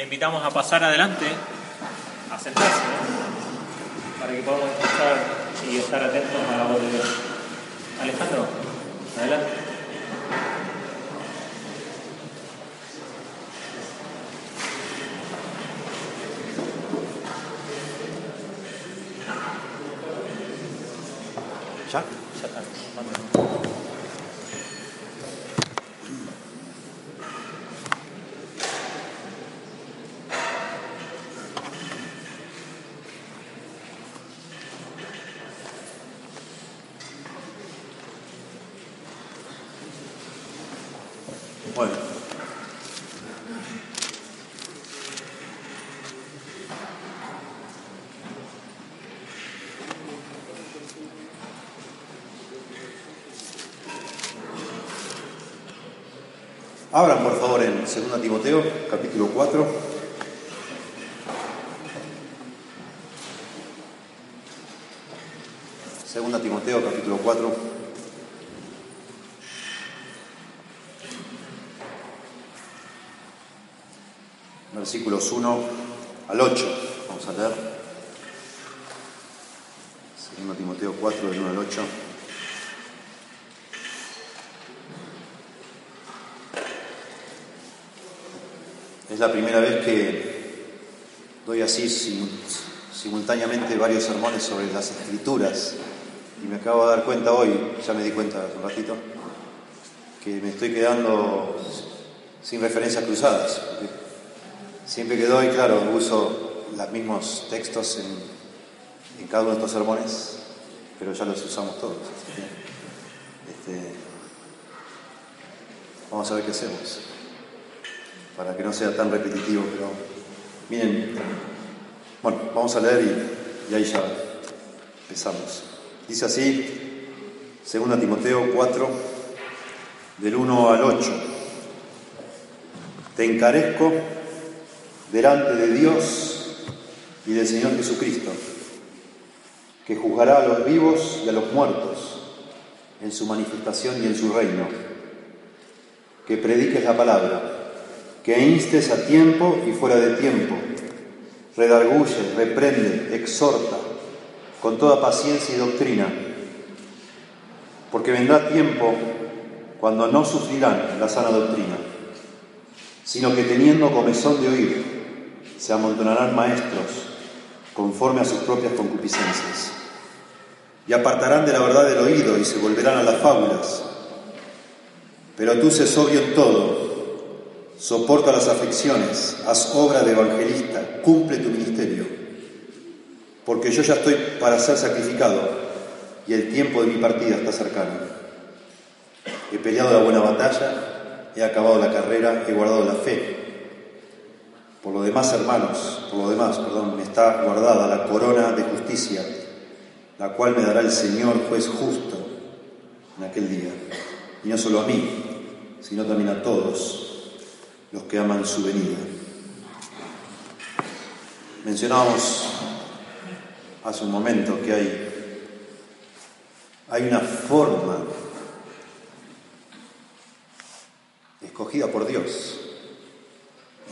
le invitamos a pasar adelante, a sentarse, para que podamos escuchar y estar atentos a la voz de Dios. Alejandro, adelante. ¿Ya? Ya está. Bueno. Abran por favor en 2 Timoteo, capítulo 4. Segunda Timoteo, capítulo 4. versículos 1 al 8. Vamos a leer. 2 Timoteo 4, del 1 al 8. Es la primera vez que doy así simultáneamente varios sermones sobre las escrituras y me acabo de dar cuenta hoy, ya me di cuenta hace un ratito, que me estoy quedando sin referencias cruzadas. Siempre que doy, claro, uso los mismos textos en, en, cada uno de estos sermones, pero ya los usamos todos. Este, vamos a ver qué hacemos, para que no sea tan repetitivo, pero miren, bueno, vamos a leer y, y ahí ya empezamos. Dice así, 2 Timoteo 4, del 1 al 8. Te encarezco delante de Dios y del Señor Jesucristo, que juzgará a los vivos y a los muertos en su manifestación y en su reino. Que prediques la palabra, que instes a tiempo y fuera de tiempo, redarguye, reprende, exhorta, con toda paciencia y doctrina, porque vendrá tiempo cuando no sufrirán la sana doctrina, sino que teniendo comezón de oír, se amontonarán maestros conforme a sus propias concupiscencias, y apartarán de la verdad del oído y se volverán a las fábulas. Pero tú sé sobrio en todo, soporta las aflicciones, haz obra de evangelista, cumple tu ministerio, porque yo ya estoy para ser sacrificado y el tiempo de mi partida está cercano. He peleado la buena batalla, he acabado la carrera, he guardado la fe. Por lo demás, hermanos, por lo demás, perdón, me está guardada la corona de justicia, la cual me dará el Señor juez justo en aquel día. Y no solo a mí, sino también a todos los que aman su venida. Mencionábamos hace un momento que hay, hay una forma escogida por Dios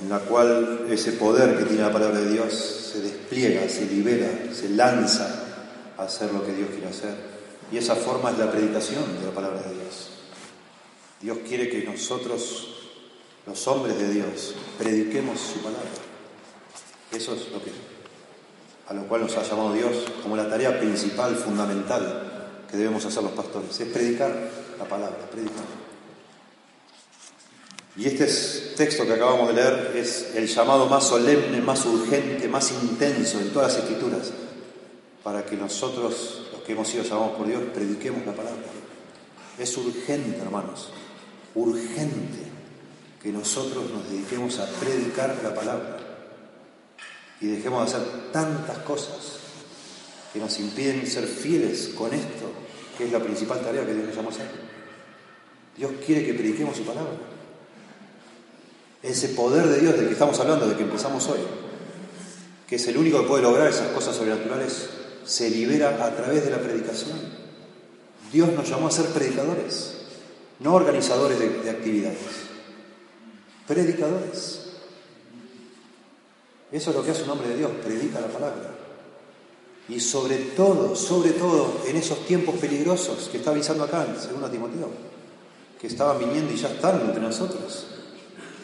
en la cual ese poder que tiene la palabra de Dios se despliega, se libera, se lanza a hacer lo que Dios quiere hacer. Y esa forma es la predicación de la palabra de Dios. Dios quiere que nosotros, los hombres de Dios, prediquemos su palabra. Eso es lo que, a lo cual nos ha llamado Dios como la tarea principal, fundamental que debemos hacer los pastores, es predicar la palabra, predicar. Y este texto que acabamos de leer es el llamado más solemne, más urgente, más intenso en todas las escrituras, para que nosotros, los que hemos sido llamados por Dios, prediquemos la palabra. Es urgente, hermanos, urgente que nosotros nos dediquemos a predicar la palabra y dejemos de hacer tantas cosas que nos impiden ser fieles con esto, que es la principal tarea que Dios nos llamó a hacer. Dios quiere que prediquemos su palabra. Ese poder de Dios del que estamos hablando, de que empezamos hoy, que es el único que puede lograr esas cosas sobrenaturales, se libera a través de la predicación. Dios nos llamó a ser predicadores, no organizadores de, de actividades, predicadores. Eso es lo que hace un hombre de Dios, predica la palabra. Y sobre todo, sobre todo en esos tiempos peligrosos que está avisando acá en 2 Timoteo, que estaban viniendo y ya están entre nosotros.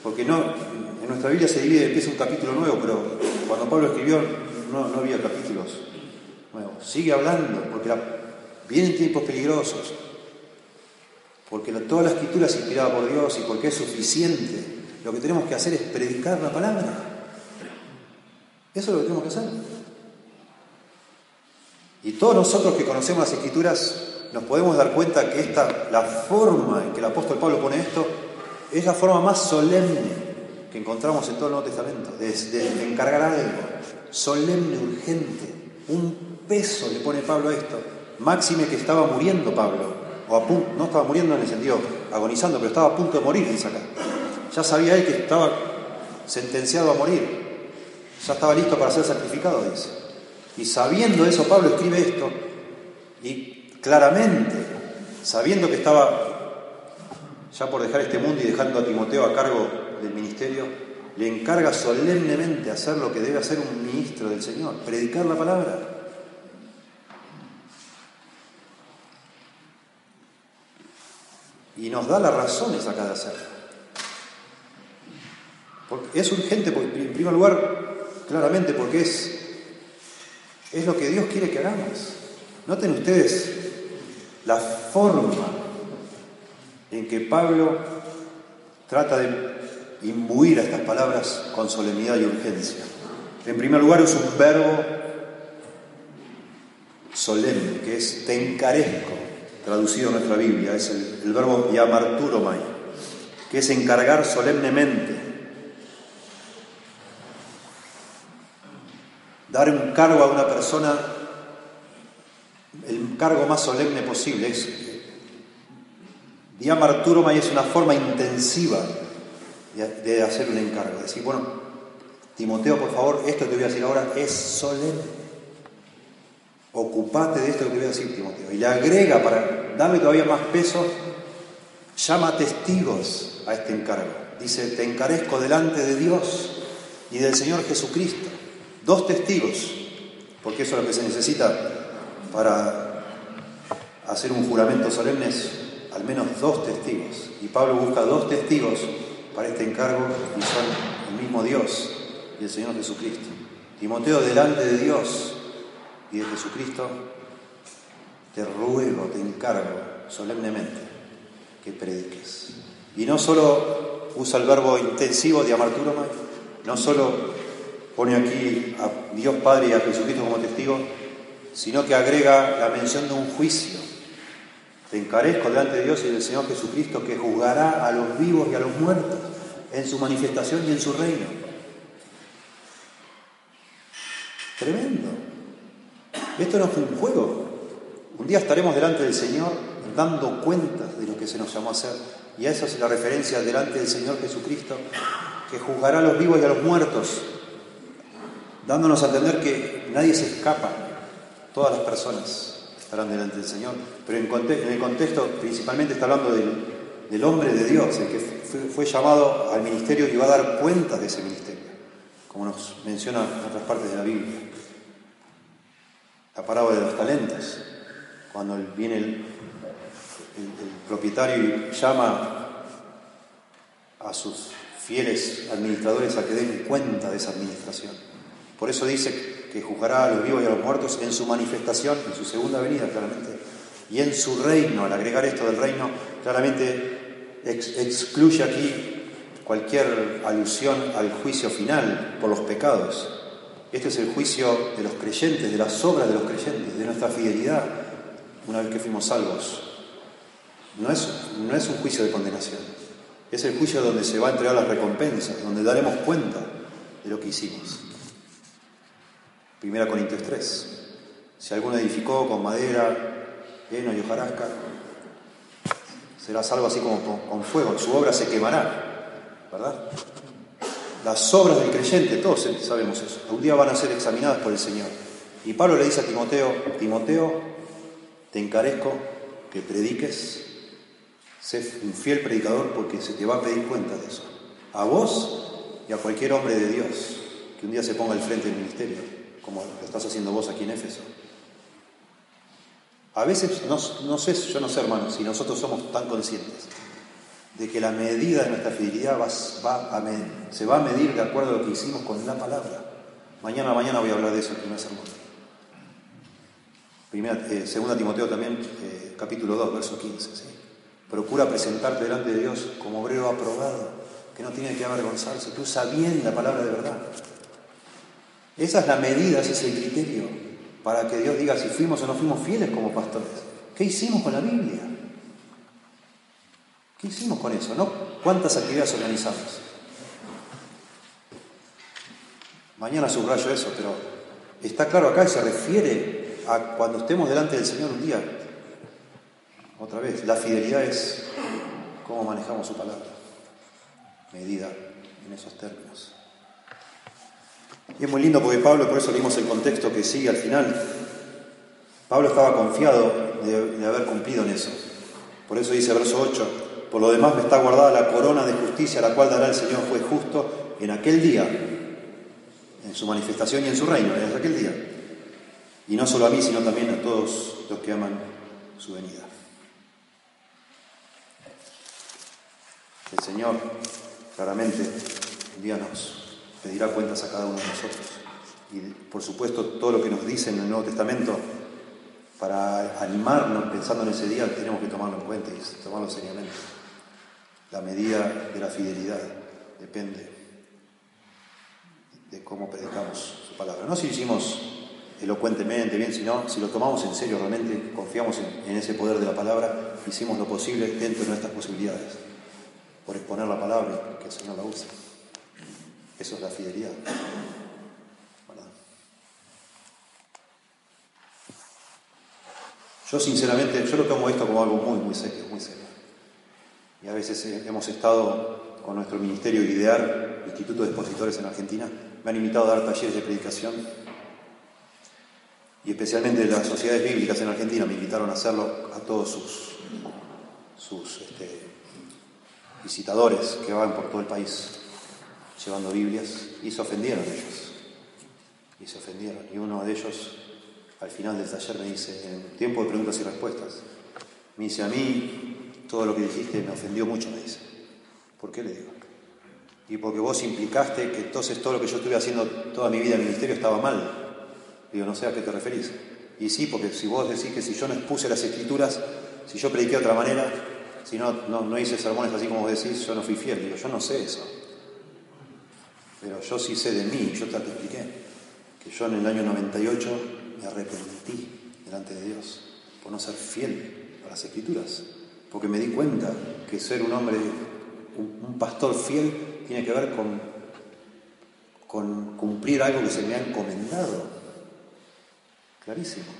Porque no, en nuestra Biblia se divide, empieza un capítulo nuevo, pero cuando Pablo escribió no, no había capítulos nuevos. Sigue hablando, porque vienen tiempos peligrosos, porque toda la escritura es inspirada por Dios y porque es suficiente. Lo que tenemos que hacer es predicar la palabra. Eso es lo que tenemos que hacer. Y todos nosotros que conocemos las escrituras nos podemos dar cuenta que esta, la forma en que el apóstol Pablo pone esto, es la forma más solemne que encontramos en todo el Nuevo Testamento, de, encargar algo, solemne, urgente, un peso le pone Pablo a esto. Máxime que estaba muriendo Pablo, o a punto, no estaba muriendo en el sentido agonizando, pero estaba a punto de morir, dice acá. Ya sabía él que estaba sentenciado a morir, ya estaba listo para ser sacrificado, dice. Y sabiendo eso, Pablo escribe esto, y claramente, sabiendo que estaba ya por dejar este mundo y dejando a Timoteo a cargo del ministerio, le encarga solemnemente hacer lo que debe hacer un ministro del Señor, predicar la palabra. Y nos da las razones acá de hacerlo. Porque es urgente, en primer lugar, claramente porque es, es lo que Dios quiere que hagamos. Noten ustedes la forma en que Pablo trata de imbuir a estas palabras con solemnidad y urgencia. En primer lugar es un verbo solemne, que es te encarezco, traducido en nuestra Biblia, es el, verbo yamarturomai, que es encargar solemnemente, dar un cargo a una persona, el cargo más solemne posible. Es, Diamarturomai es una forma intensiva de hacer un encargo. Decir, bueno, Timoteo, por favor, esto que te voy a decir ahora es solemne. Ocupate de esto que te voy a decir, Timoteo. Y le agrega, para darle todavía más peso, llama testigos a este encargo. Dice, te encarezco delante de Dios y del Señor Jesucristo. Dos testigos, porque eso es lo que se necesita para hacer un juramento solemne, al menos dos testigos. Y Pablo busca dos testigos para este encargo y son el mismo Dios y el Señor Jesucristo. Timoteo, delante de Dios y de Jesucristo, te ruego, te encargo solemnemente que prediques. Y no solo usa el verbo intensivo de amarturoma, no solo pone aquí a Dios Padre y a Jesucristo como testigo, sino que agrega la mención de un juicio te encarezco delante de Dios y del Señor Jesucristo que juzgará a los vivos y a los muertos en su manifestación y en su reino. Tremendo. Esto no fue un juego. Un día estaremos delante del Señor dando cuenta de lo que se nos llamó a hacer. Y a eso es la referencia delante del Señor Jesucristo, que juzgará a los vivos y a los muertos, dándonos a entender que nadie se escapa, todas las personas estarán delante del Señor. Pero en, el contexto principalmente está hablando del, hombre de Dios, el que fue, llamado al ministerio y va a dar cuenta de ese ministerio, como nos menciona en otras partes de la Biblia. La parábola de los talentos, cuando viene el, propietario y llama a sus fieles administradores a que den cuenta de esa administración. Por eso dice que juzgará a los vivos y a los muertos en su manifestación, en su segunda venida, claramente, y en su reino. Al agregar esto del reino, claramente excluye aquí cualquier alusión al juicio final por los pecados. Este es el juicio de los creyentes, de las obras de los creyentes, de nuestra fidelidad una vez que fuimos salvos. No es, no es un juicio de condenación, es el juicio donde se va a entregar las recompensas, donde daremos cuenta de lo que hicimos. Primera Corintios 3. Si alguno edificó con madera, heno y hojarasca, será salvo así como con fuego, su obra se quemará, ¿verdad? Las obras del creyente, todos sabemos eso, un día van a ser examinadas por el Señor. Y Pablo le dice a Timoteo, Timoteo, te encarezco que prediques, sé un fiel predicador porque se te va a pedir cuenta de eso. A vos y a cualquier hombre de Dios que un día se ponga al frente del ministerio, como lo estás haciendo vos aquí en Éfeso. A veces, no, sé, yo no sé hermano, si nosotros somos tan conscientes de que la medida de nuestra fidelidad va, se va a medir de acuerdo a lo que hicimos con la palabra. Mañana, mañana voy a hablar de eso en el primer sermón. Primera, eh, segunda Timoteo también, eh, capítulo 2, verso 15. Procura presentarte delante de Dios como obrero aprobado, que no tiene que avergonzarse, que usa bien la palabra de verdad. Esa es la medida, ese es el criterio para que Dios diga si fuimos o no fuimos fieles como pastores. ¿Qué hicimos con la Biblia? ¿Qué hicimos con eso? ¿No? ¿Cuántas actividades organizamos? Mañana subrayo eso, pero está claro acá y se refiere a cuando estemos delante del Señor un día. Otra vez, la fidelidad es cómo manejamos su palabra. Medida en esos términos. Y es muy lindo porque Pablo, por eso leímos el contexto que sigue al final, Pablo estaba confiado de, haber cumplido en eso. Por eso dice verso 8, por lo demás me está guardada la corona de justicia, la cual dará el Señor fue justo en aquel día, en su manifestación y en su reino, en aquel día. Y no solo a mí, sino también a todos los que aman su venida. El Señor claramente envíanos pedirá cuentas a cada uno de nosotros. Y por supuesto todo lo que nos dice en el Nuevo Testamento, para animarnos pensando en ese día, tenemos que tomarlo en cuenta y tomarlo seriamente. La medida de la fidelidad depende de cómo predicamos su palabra. No si hicimos elocuentemente, bien, sino si lo tomamos en serio, realmente confiamos en, ese poder de la palabra, hicimos lo posible dentro de nuestras posibilidades, por exponer la palabra que el Señor la use. Eso es la fidelidad. Yo sinceramente, yo lo tomo esto como algo muy, muy serio, muy serio. Y a veces eh, hemos estado con nuestro ministerio IDEAR, Instituto de Expositores en Argentina, me han invitado a dar talleres de predicación y especialmente las sociedades bíblicas en Argentina me invitaron a hacerlo a todos sus, sus este, visitadores que van por todo el país llevando Biblias y se ofendieron ellos. Y se ofendieron. Y uno de ellos, al final del taller, me dice, en tiempo de preguntas y respuestas, me dice, a mí todo lo que dijiste me ofendió mucho, me dice. ¿Por qué le digo? Y porque vos implicaste que entonces todo lo que yo estuve haciendo toda mi vida en el ministerio estaba mal. Digo, no sé a qué te referís. Y sí, porque si vos decís que si yo no expuse las escrituras, si yo prediqué de otra manera, si no, no, no hice sermones así como vos decís, yo no fui fiel. Digo, yo no sé eso. Pero yo sí sé de mí, yo te expliqué, que yo en el año 98 me arrepentí delante de Dios por no ser fiel a las escrituras, porque me di cuenta que ser un hombre, un, pastor fiel, tiene que ver con, con cumplir algo que se me ha encomendado. Clarísimo.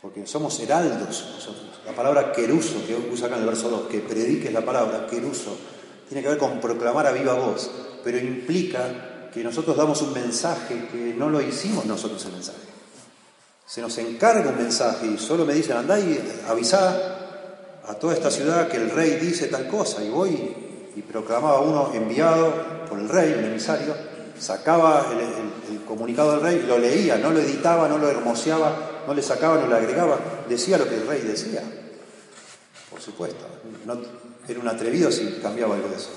Porque somos heraldos nosotros. La palabra queruso, que usa acá en el verso 2, que prediques la palabra, queruso, tiene que ver con proclamar a viva voz, pero implica que nosotros damos un mensaje que no lo hicimos nosotros el mensaje. Se nos encarga un mensaje y solo me dicen, andá y avisá a toda esta ciudad que el rey dice tal cosa. Y voy y proclamaba uno enviado por el rey, un emisario, sacaba el, comunicado del rey, lo leía, no lo editaba, no lo hermoseaba, no le sacaba, no le agregaba, decía lo que el rey decía. Por supuesto. Era un atrevido si cambiaba algo de eso.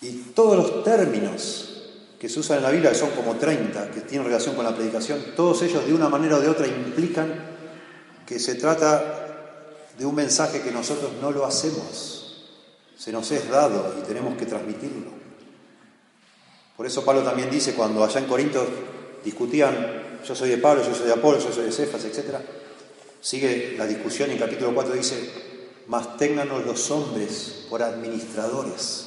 Y todos los términos que se usan en la Biblia, que son como 30, que tienen relación con la predicación, todos ellos de una manera o de otra implican que se trata de un mensaje que nosotros no lo hacemos, se nos es dado y tenemos que transmitirlo. Por eso Pablo también dice, cuando allá en Corinto discutían, yo soy de Pablo, yo soy de Apolo, yo soy de Cefas, etc., Sigue la discusión en capítulo 4 dice, mas ténganos los hombres por administradores.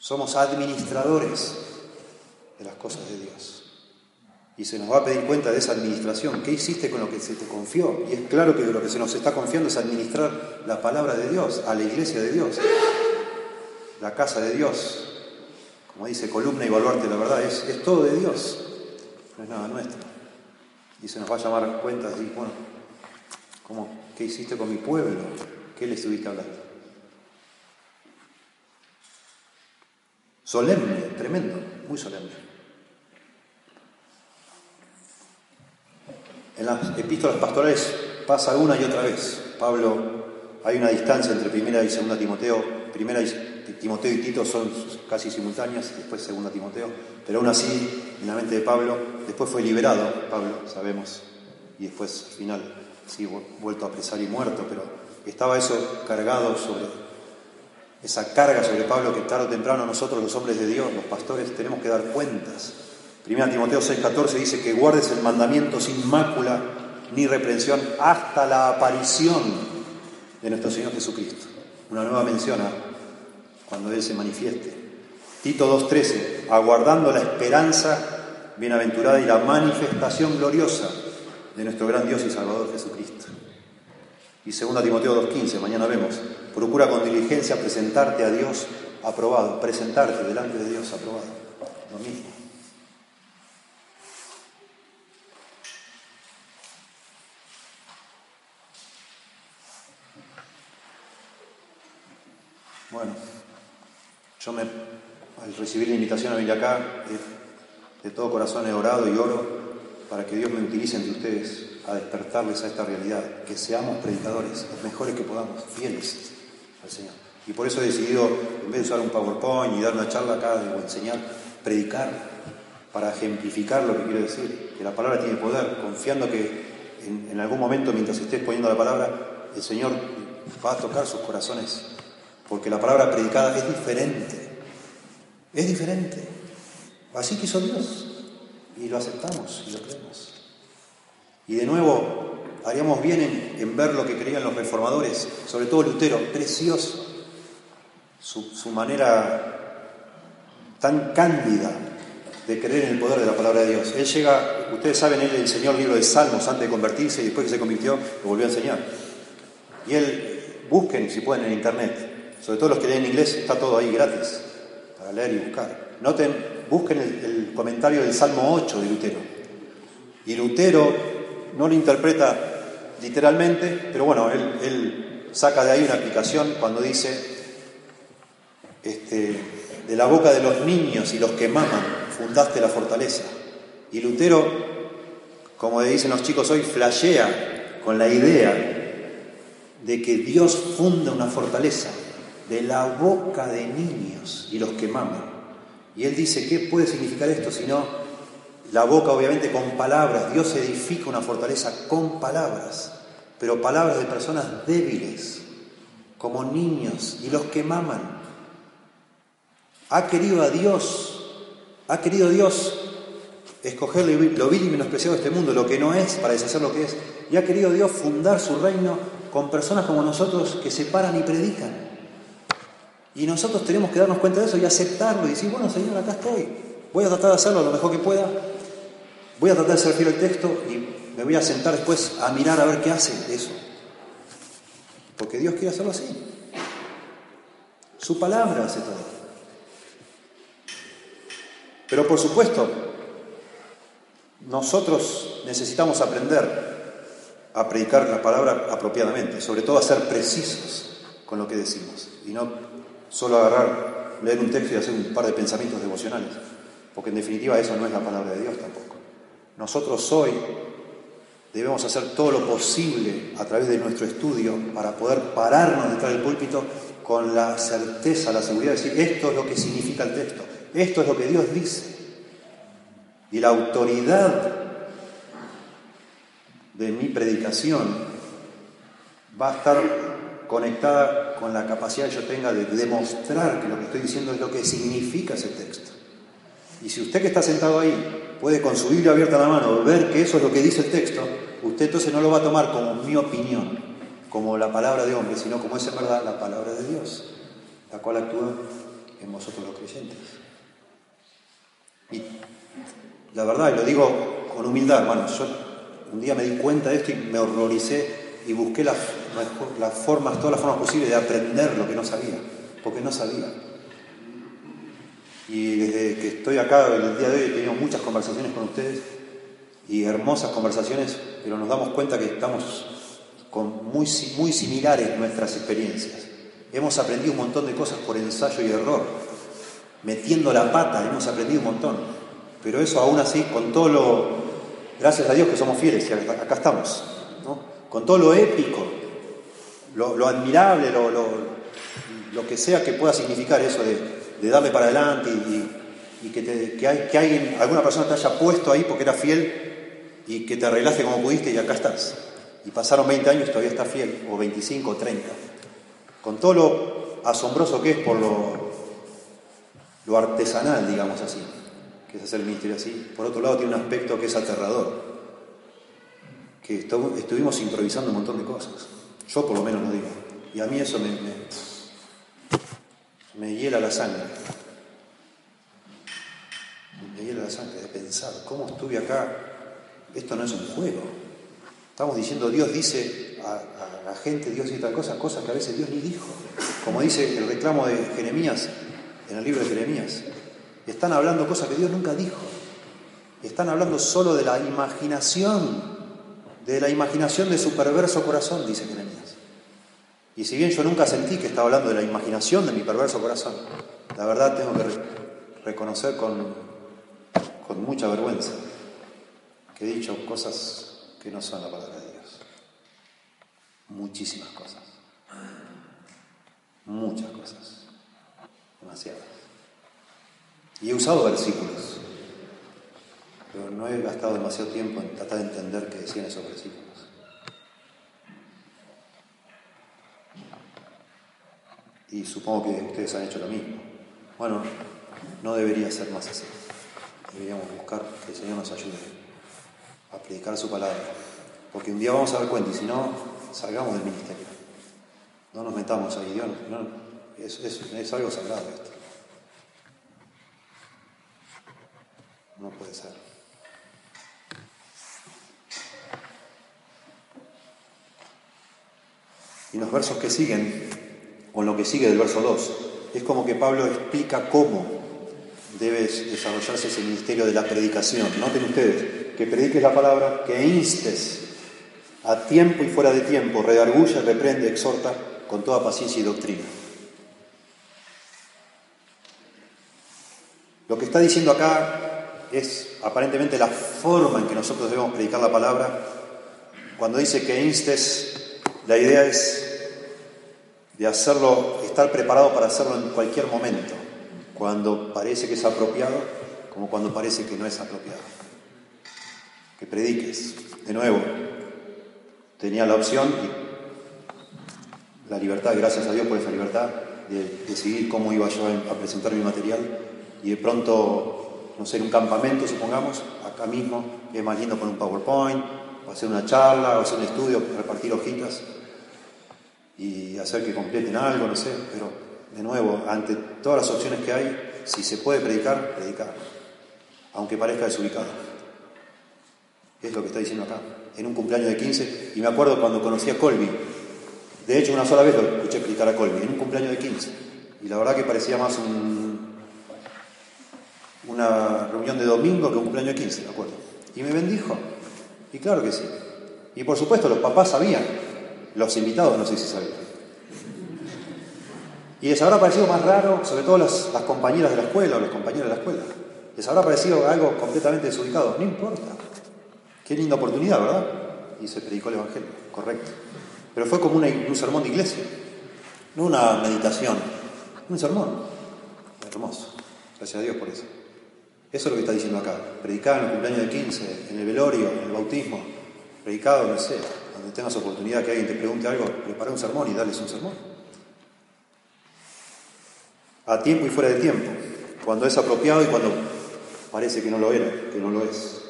Somos administradores de las cosas de Dios. Y se nos va a pedir cuenta de esa administración. ¿Qué hiciste con lo que se te confió? Y es claro que lo que se nos está confiando es administrar la palabra de Dios, a la iglesia de Dios, la casa de Dios. Como dice columna y baluarte, la verdad, es, es todo de Dios, no es nada nuestro. Y se nos va a llamar cuentas y bueno, ¿cómo, ¿qué hiciste con mi pueblo? ¿Qué le estuviste hablando? solemne, tremendo, muy solemne. En las epístolas pastorales pasa una y otra vez. Pablo, hay una distancia entre primera y segunda Timoteo. Primera Timoteo y Tito son casi simultáneas, después segunda Timoteo, pero aún así, en la mente de Pablo, después fue liberado, Pablo, sabemos, y después al final sí, vuelto a apresar y muerto, pero estaba eso cargado sobre, esa carga sobre Pablo que tarde o temprano nosotros los hombres de Dios, los pastores, tenemos que dar cuentas. Primera Timoteo 6:14 dice que guardes el mandamiento sin mácula ni reprensión hasta la aparición de nuestro Señor Jesucristo. Una nueva mención a cuando Él se manifieste. Tito 2.13, aguardando la esperanza bienaventurada y la manifestación gloriosa de nuestro gran Dios y Salvador Jesucristo. Y 2 Timoteo 2.15, mañana vemos, procura con diligencia presentarte a Dios aprobado, presentarte delante de Dios aprobado. Lo mismo. Bueno, yo me, al recibir la invitación a venir acá, de, todo corazón he orado y oro para que Dios me utilice entre ustedes a despertarles a esta realidad, que seamos predicadores, los mejores que podamos, fieles al Señor. Y por eso he decidido, en vez de usar un PowerPoint y dar una charla acá o enseñar, predicar para ejemplificar lo que quiero decir, que la palabra tiene poder, confiando que en, en algún momento mientras estés poniendo la palabra, el Señor va a tocar sus corazones porque la palabra predicada es diferente, es diferente. Así quiso Dios y lo aceptamos y lo creemos. Y de nuevo, haríamos bien en, ver lo que creían los reformadores, sobre todo Lutero, precioso, su, su manera tan cándida de creer en el poder de la palabra de Dios. Él llega, ustedes saben, él enseñó el libro de Salmos antes de convertirse y después que se convirtió lo volvió a enseñar. Y él, busquen si pueden en internet, sobre todo los que leen inglés, está todo ahí gratis para leer y buscar. Noten, busquen el, comentario del Salmo 8 de Lutero. Y Lutero no lo interpreta literalmente, pero bueno, él, saca de ahí una aplicación cuando dice, este, de la boca de los niños y los que maman, fundaste la fortaleza. Y Lutero, como dicen los chicos hoy, flashea con la idea de que Dios funda una fortaleza de la boca de niños y los que maman. Y él dice, ¿qué puede significar esto? Sino la boca obviamente con palabras. Dios edifica una fortaleza con palabras, pero palabras de personas débiles, como niños y los que maman. Ha querido a Dios, ha querido Dios escoger lo vil y menospreciado de este mundo, lo que no es, para deshacer lo que es. Y ha querido Dios fundar su reino con personas como nosotros que se paran y predican. Y nosotros tenemos que darnos cuenta de eso y aceptarlo y decir, bueno, Señor, acá estoy. Voy a tratar de hacerlo lo mejor que pueda. Voy a tratar de ser fiel al texto y me voy a sentar después a mirar a ver qué hace eso. Porque Dios quiere hacerlo así. Su palabra hace todo. Pero por supuesto, nosotros necesitamos aprender a predicar la palabra apropiadamente, sobre todo a ser precisos con lo que decimos y no solo agarrar, leer un texto y hacer un par de pensamientos devocionales, porque en definitiva eso no es la palabra de Dios tampoco. Nosotros hoy debemos hacer todo lo posible a través de nuestro estudio para poder pararnos detrás del púlpito con la certeza, la seguridad de decir, esto es lo que significa el texto, esto es lo que Dios dice. Y la autoridad de mi predicación va a estar conectada con la capacidad que yo tenga de demostrar que lo que estoy diciendo es lo que significa ese texto. Y si usted que está sentado ahí puede con su Biblia abierta la mano ver que eso es lo que dice el texto, usted entonces no lo va a tomar como mi opinión, como la palabra de hombre, sino como es en verdad la palabra de Dios, la cual actúa en vosotros los creyentes. Y la verdad, y lo digo con humildad, hermano, yo un día me di cuenta de esto y me horroricé y busqué las, formas, todas las formas posibles de aprender lo que no sabía, porque no sabía. Y desde que estoy acá, el día de hoy, he tenido muchas conversaciones con ustedes y hermosas conversaciones, pero nos damos cuenta que estamos con muy, muy similares nuestras experiencias. Hemos aprendido un montón de cosas por ensayo y error. metiendo la pata, hemos aprendido un montón. Pero eso aún así, con todo lo, gracias a Dios que somos fieles y acá estamos, con todo lo épico, lo, admirable, lo, lo, que sea que pueda significar eso de, darle para adelante y, que, que, hay, que alguien, alguna persona te haya puesto ahí porque era fiel y que te arreglaste como pudiste y acá estás. Y pasaron 20 años y todavía estás fiel, o 25 o 30. Con todo lo asombroso que es por lo, lo artesanal, digamos así, que es hacer el ministerio así. Por otro lado, tiene un aspecto que es aterrador, que estuvimos improvisando un montón de cosas. Yo por lo menos lo digo. Y a mí eso me, me, hiela la sangre. Me hiela la sangre de pensar, ¿cómo estuve acá? Esto no es un juego. Estamos diciendo, Dios dice a, la gente, Dios dice tal cosa, cosas que a veces Dios ni dijo. Como dice el reclamo de Jeremías, en el libro de Jeremías. Están hablando cosas que Dios nunca dijo. Están hablando solo de la imaginación, de la imaginación de su perverso corazón, dice Jeremías. Y si bien yo nunca sentí que estaba hablando de la imaginación de mi perverso corazón, la verdad tengo que reconocer con, con mucha vergüenza que he dicho cosas que no son la palabra de Dios. Muchísimas cosas. Muchas cosas. Demasiadas. Y he usado versículos, pero no he gastado demasiado tiempo en tratar de entender qué decían esos versículos. Y supongo que ustedes han hecho lo mismo. Bueno, no debería ser más así. Deberíamos buscar que el Señor nos ayude a predicar su palabra. Porque un día vamos a dar cuenta y si no, salgamos del ministerio. No nos metamos ahí, Dios. No, es, es algo sagrado esto. No puede ser. Y los versos que siguen con lo que sigue del verso 2. Es como que Pablo explica cómo debe desarrollarse ese ministerio de la predicación. Noten ustedes, que prediques la palabra, que instes a tiempo y fuera de tiempo, redarguya, reprende, exhorta con toda paciencia y doctrina. Lo que está diciendo acá es aparentemente la forma en que nosotros debemos predicar la palabra. Cuando dice que instes, la idea es de hacerlo, estar preparado para hacerlo en cualquier momento, cuando parece que es apropiado, como cuando parece que no es apropiado. Que prediques. De nuevo, tenía la opción y la libertad, gracias a Dios por esa libertad, de decidir cómo iba yo a presentar mi material y de pronto, no sé, en un campamento, supongamos, acá mismo, es más lindo con un PowerPoint, o hacer una charla, o hacer un estudio, repartir hojitas y hacer que completen algo, no sé, pero de nuevo, ante todas las opciones que hay, si se puede predicar, predicar, aunque parezca desubicado. Es lo que está diciendo acá, en un cumpleaños de 15, y me acuerdo cuando conocí a Colby, de hecho una sola vez lo escuché predicar a Colby, en un cumpleaños de 15, y la verdad que parecía más un, una reunión de domingo que un cumpleaños de 15, me acuerdo. Y me bendijo, y claro que sí. Y por supuesto los papás sabían los invitados no sé si sabían. Y les habrá parecido más raro, sobre todo las, compañeras de la escuela o los compañeros de la escuela. Les habrá parecido algo completamente desubicado. No importa. Qué linda oportunidad, ¿verdad? Y se predicó el Evangelio, correcto. Pero fue como un sermón de iglesia, no una meditación, un sermón. Hermoso. Gracias a Dios por eso. Eso es lo que está diciendo acá. Predicar en el cumpleaños de 15, en el velorio, en el bautismo, predicado, no sé, donde tengas oportunidad que alguien te pregunte algo, prepara un sermón y dales un sermón. A tiempo y fuera de tiempo, cuando es apropiado y cuando parece que no lo era, que no lo es.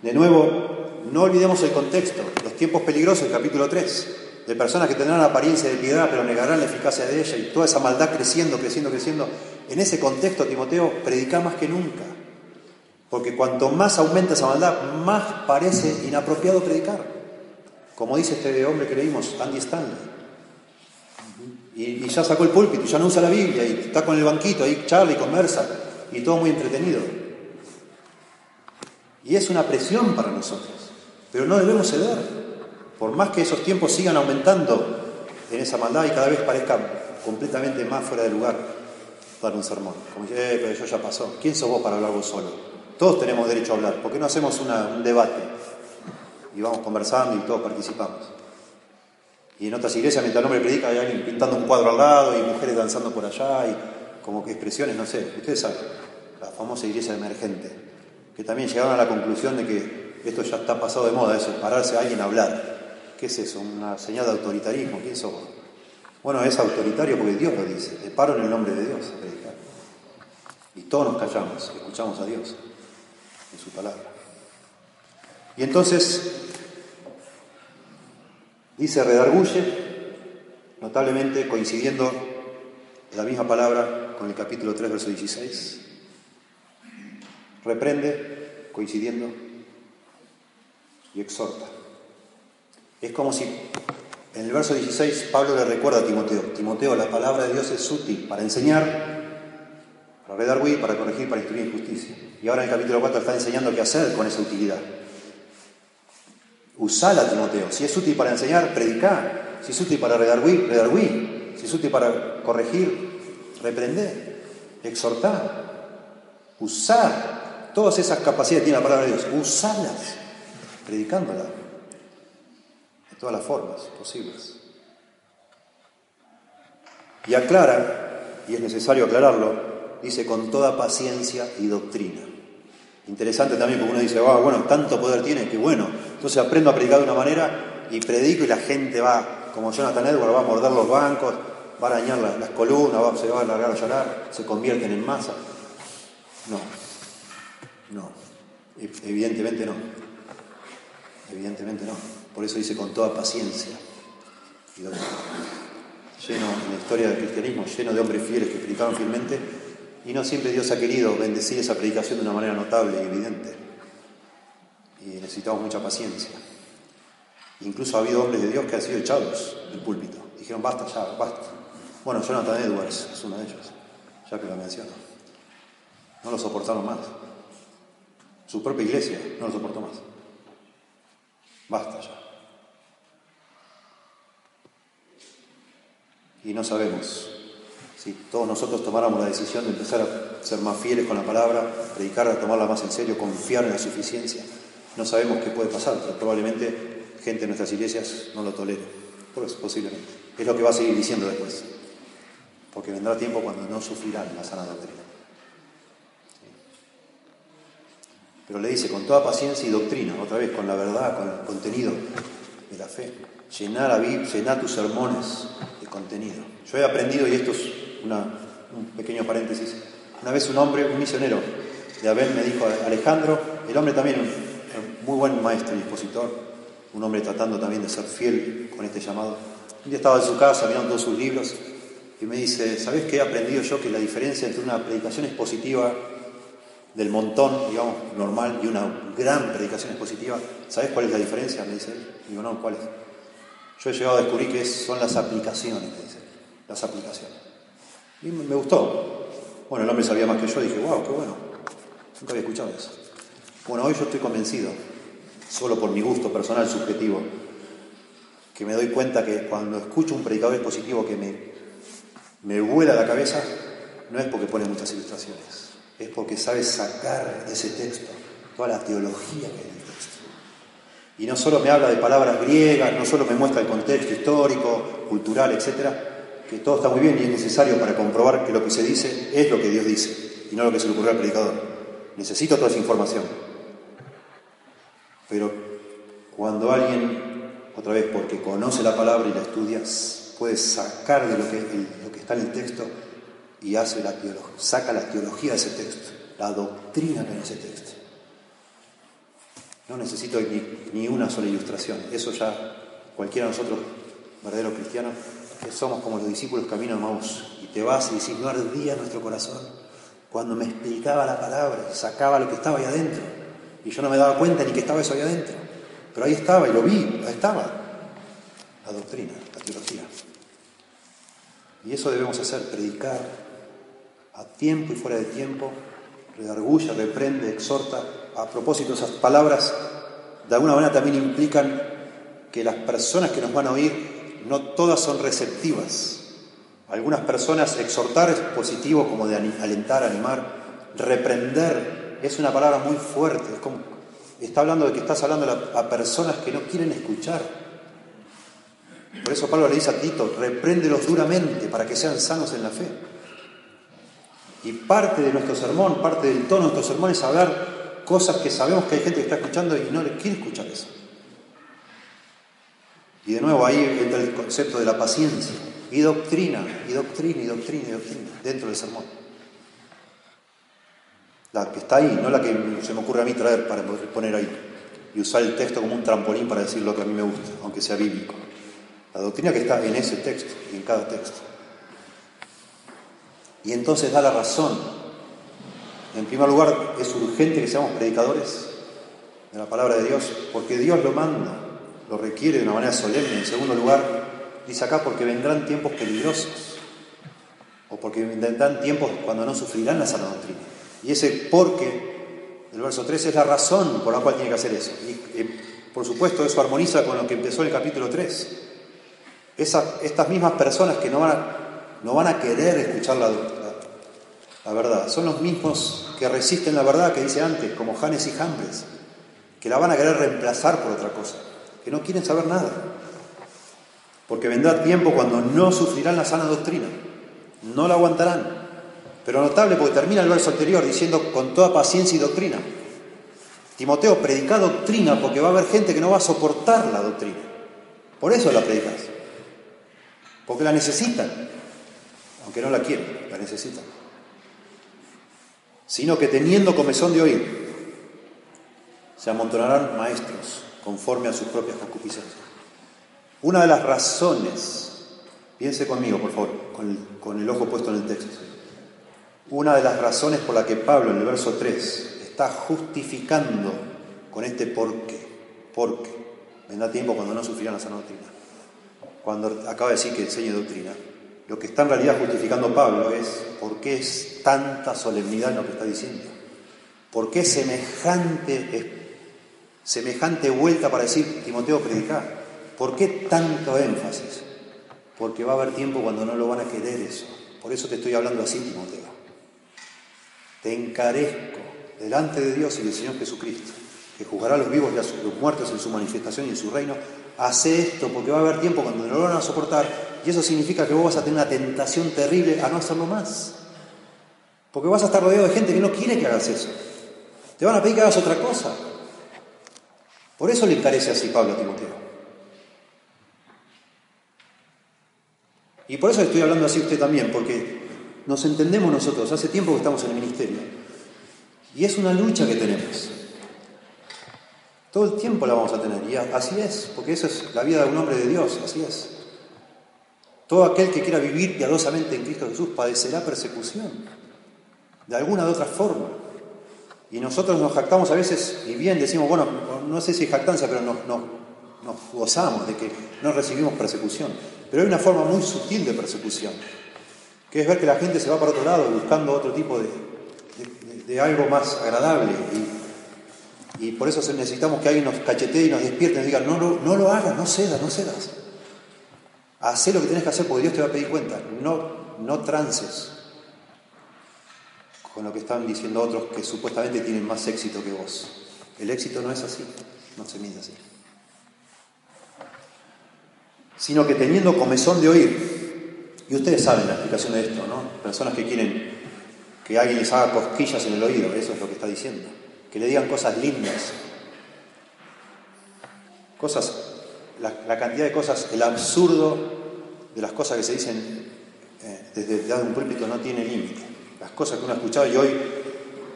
De nuevo, no olvidemos el contexto, los tiempos peligrosos capítulo 3, de personas que tendrán apariencia de piedad pero negarán la eficacia de ella y toda esa maldad creciendo, creciendo, creciendo. En ese contexto, Timoteo, predica más que nunca, porque cuanto más aumenta esa maldad, más parece inapropiado predicar. Como dice este hombre que leímos, Andy Stanley. Y, ya sacó el púlpito, ya no usa la Biblia, y está con el banquito ahí, charla y conversa, y todo muy entretenido. Y es una presión para nosotros, pero no debemos ceder. Por más que esos tiempos sigan aumentando en esa maldad y cada vez parezca completamente más fuera de lugar, dar un sermón. Como dice, eh, pero eso ya pasó. ¿Quién sos vos para hablar vos solo? Todos tenemos derecho a hablar. ¿Por qué no hacemos un debate? Y vamos conversando y todos participamos. Y en otras iglesias, mientras el hombre predica, hay alguien pintando un cuadro al lado y mujeres danzando por allá y como que expresiones, no sé. Ustedes saben, la famosa iglesia emergente, que también llegaron a la conclusión de que esto ya está pasado de moda, eso, pararse a alguien a hablar. ¿Qué es eso? ¿Una señal de autoritarismo? ¿Quién somos? Bueno, es autoritario porque Dios lo dice. Le paro en el nombre de Dios a predicar. Y todos nos callamos, escuchamos a Dios en su palabra. Y entonces dice redarguye, notablemente coincidiendo la misma palabra con el capítulo 3, verso 16. Reprende, coincidiendo, y exhorta. Es como si en el verso 16 Pablo le recuerda a Timoteo, Timoteo, la palabra de Dios es útil para enseñar, para redarguir, para corregir, para instruir en justicia. Y ahora en el capítulo 4 está enseñando qué hacer con esa utilidad. Usala, Timoteo. Si es útil para enseñar, predicar. Si es útil para redarguir, redarguir. Si es útil para corregir, reprender, exhortar, usar. Todas esas capacidades que tiene la palabra de Dios, usalas, predicándola todas las formas posibles. Y aclara, y es necesario aclararlo, dice con toda paciencia y doctrina. Interesante también porque uno dice, ah, bueno, tanto poder tiene, que bueno. Entonces aprendo a predicar de una manera y predico y la gente va, como Jonathan Edwards, va a morder los bancos, va a arañar las, columnas, se va a alargar a llorar, se convierten en masa. No, no, evidentemente no, evidentemente no. Por eso dice con toda paciencia. lleno en la historia del cristianismo, lleno de hombres fieles que predicaban fielmente, y no siempre Dios ha querido bendecir esa predicación de una manera notable y evidente. Y necesitamos mucha paciencia. Incluso ha habido hombres de Dios que han sido echados del púlpito. Dijeron, basta ya, basta. Bueno, Jonathan Edwards es uno de ellos, ya que lo menciono. No lo soportaron más. Su propia iglesia no lo soportó más. Basta ya. Y no sabemos si todos nosotros tomáramos la decisión de empezar a ser más fieles con la palabra, predicarla, tomarla más en serio, confiar en la suficiencia. No sabemos qué puede pasar, pero probablemente gente de nuestras iglesias no lo tolere. Pues posiblemente. Es lo que va a seguir diciendo después. Porque vendrá tiempo cuando no sufrirán la sana doctrina. Pero le dice con toda paciencia y doctrina, otra vez con la verdad, con el contenido de la fe. Llenar, a, llenar tus sermones contenido. Yo he aprendido, y esto es un pequeño paréntesis, una vez un hombre, un misionero de Abel me dijo, Alejandro, el hombre también, muy buen maestro y expositor, un hombre tratando también de ser fiel con este llamado. Un día estaba en su casa mirando todos sus libros y me dice, ¿sabes qué he aprendido yo? Que la diferencia entre una predicación expositiva del montón, digamos, normal, y una gran predicación expositiva, ¿sabes cuál es la diferencia? Me dice él. Digo, no, ¿cuál es? Yo he llegado a descubrir que son las aplicaciones, dice, las aplicaciones. Y me gustó. Bueno, el hombre sabía más que yo, dije, wow, qué bueno. Nunca había escuchado eso. Bueno, hoy yo estoy convencido, solo por mi gusto personal subjetivo, que me doy cuenta que cuando escucho un predicador expositivo que me, me vuela la cabeza, no es porque pone muchas ilustraciones, es porque sabe sacar de ese texto toda la teología que hay y no solo me habla de palabras griegas, no solo me muestra el contexto histórico, cultural, etcétera, que todo está muy bien y es necesario para comprobar que lo que se dice es lo que Dios dice y no lo que se le ocurrió al predicador. Necesito toda esa información. Pero cuando alguien, otra vez porque conoce la palabra y la estudia, puede sacar de lo que, está en el texto y hace la teología, saca la teología de ese texto, la doctrina que hay en ese texto. No necesito ni, una sola ilustración. Eso ya cualquiera de nosotros, verdaderos cristianos, que somos como los discípulos camino a Maús. Y te vas y decís, no ardía nuestro corazón cuando me explicaba la palabra, sacaba lo que estaba ahí adentro. Y yo no me daba cuenta ni que estaba eso ahí adentro. Pero ahí estaba y lo vi, ahí estaba. La doctrina, la teología. Y eso debemos hacer, predicar a tiempo y fuera de tiempo, redargulla, reprende, exhorta a propósito, esas palabras de alguna manera también implican que las personas que nos van a oír no todas son receptivas Algunas personas exhortar es positivo como de alentar, animar. Reprender es una palabra muy fuerte. está hablando de que estás hablando a personas que no quieren escuchar. Por eso Pablo le dice a Tito, repréndelos duramente para que sean sanos en la fe. Y parte de nuestro sermón, parte del tono de nuestro sermón es hablar cosas que sabemos que hay gente que está escuchando y no le quiere escuchar eso. Y de nuevo ahí entra el concepto de la paciencia. Y doctrina, y doctrina, y doctrina, y doctrina, dentro del sermón. La que está ahí, no la que se me ocurre a mí traer para poner ahí. Y usar el texto como un trampolín para decir lo que a mí me gusta, aunque sea bíblico. La doctrina que está en ese texto y en cada texto. Y entonces da la razón. En primer lugar, es urgente que seamos predicadores de la palabra de Dios, porque Dios lo manda, lo requiere de una manera solemne. En segundo lugar, dice acá, porque vendrán tiempos peligrosos, o porque vendrán tiempos cuando no sufrirán la sana doctrina. Y ese porque, el verso 3, es la razón por la cual tiene que hacer eso. Y por supuesto eso armoniza con lo que empezó el capítulo 3 estas mismas personas que no van a, no van a querer escuchar la, la, verdad, son los mismos que resisten la verdad que dice antes, como Janes y Jambres, que la van a querer reemplazar por otra cosa, que no quieren saber nada. Porque vendrá tiempo cuando no sufrirán la sana doctrina, no la aguantarán. Pero notable porque termina el verso anterior diciendo con toda paciencia y doctrina. Timoteo, predica doctrina porque va a haber gente que no va a soportar la doctrina. Por eso la predicas porque la necesitan, aunque no la quieren, la necesitan. Sino que teniendo comezón de oír, se amontonarán maestros conforme a sus propias concupiscencias. Una de las razones, piense conmigo por favor, con el, con el ojo puesto en el texto, una de las razones por la que Pablo en el verso 3 está justificando con este por qué, porque vendrá tiempo cuando no sufrirán la sana doctrina cuando acaba de decir que enseñe doctrina. Lo que está en realidad justificando Pablo es por qué es tanta solemnidad en lo que está diciendo. ¿Por qué semejante, semejante vuelta para decir Timoteo predicar? ¿Por qué tanto énfasis? Porque va a haber tiempo cuando no lo van a querer eso. Por eso te estoy hablando así, Timoteo. Te encarezco delante de Dios y del Señor Jesucristo, que juzgará a los vivos y a los muertos en su manifestación y en su reino, hace esto, porque va a haber tiempo cuando no lo van a soportar, y eso significa que vos vas a tener una tentación terrible a no hacerlo más. Porque vas a estar rodeado de gente que no quiere que hagas eso. Te van a pedir que hagas otra cosa. Por eso le encarece así Pablo a Timoteo. Y por eso estoy hablando así usted también, porque nos entendemos nosotros, hace tiempo que estamos en el ministerio. Y es una lucha que tenemos. Todo el tiempo la vamos a tener. Y así es, porque esa es la vida de un hombre de Dios, así es. Todo aquel que quiera vivir piadosamente en Cristo Jesús padecerá persecución, de alguna u otra forma. Y nosotros nos jactamos a veces, y bien decimos, bueno, no sé si es jactancia, pero nos, nos gozamos de que no recibimos persecución. Pero hay una forma muy sutil de persecución, que es ver que la gente se va para otro lado buscando otro tipo de, de, algo más agradable. Y, y por eso necesitamos que alguien nos cachetee y nos despierte y nos diga, no, no, no lo hagas, no cedas, no cedas. Haz lo que tienes que hacer porque Dios te va a pedir cuenta. No, no trances con lo que están diciendo otros que supuestamente tienen más éxito que vos. El éxito no es así, no se mide así. Sino que teniendo comezón de oír, y ustedes saben la explicación de esto, ¿no? Personas que quieren que alguien les haga cosquillas en el oído, eso es lo que está diciendo que le digan cosas lindas, cosas, la, cantidad de cosas, el absurdo de las cosas que se dicen eh, desde, un púlpito no tiene límite. Las cosas que uno ha escuchado y hoy,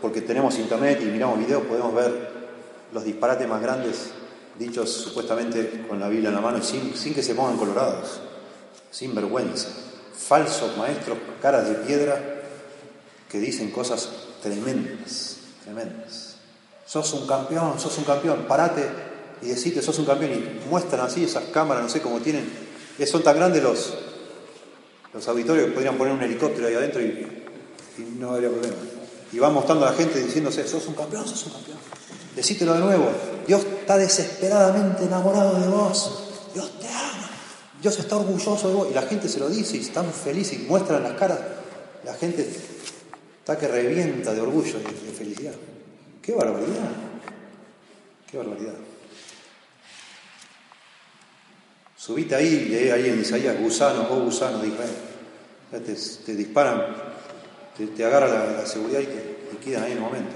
porque tenemos internet y miramos videos, podemos ver los disparates más grandes dichos supuestamente con la Biblia en la mano y sin, sin que se pongan colorados, sin vergüenza. Falsos maestros, caras de piedra, que dicen cosas tremendas, tremendas sos un campeón, sos un campeón, parate y decite, sos un campeón. Y muestran así esas cámaras, no sé cómo tienen, son tan grandes los, los auditorios que podrían poner un helicóptero ahí adentro y, no habría problema. Y van mostrando a la gente diciéndose, sos un campeón, sos un campeón. Decítelo de nuevo, Dios está desesperadamente enamorado de vos, Dios te ama, Dios está orgulloso de vos. Y la gente se lo dice y están felices y muestran las caras. La gente está que revienta de orgullo y de felicidad. ¡Qué barbaridad! ¡Qué barbaridad! Subite ahí, lee ahí en Isaías, gusanos, vos gusanos de Israel. te, disparan, te, te agarra la, seguridad y te, quedan ahí en el momento.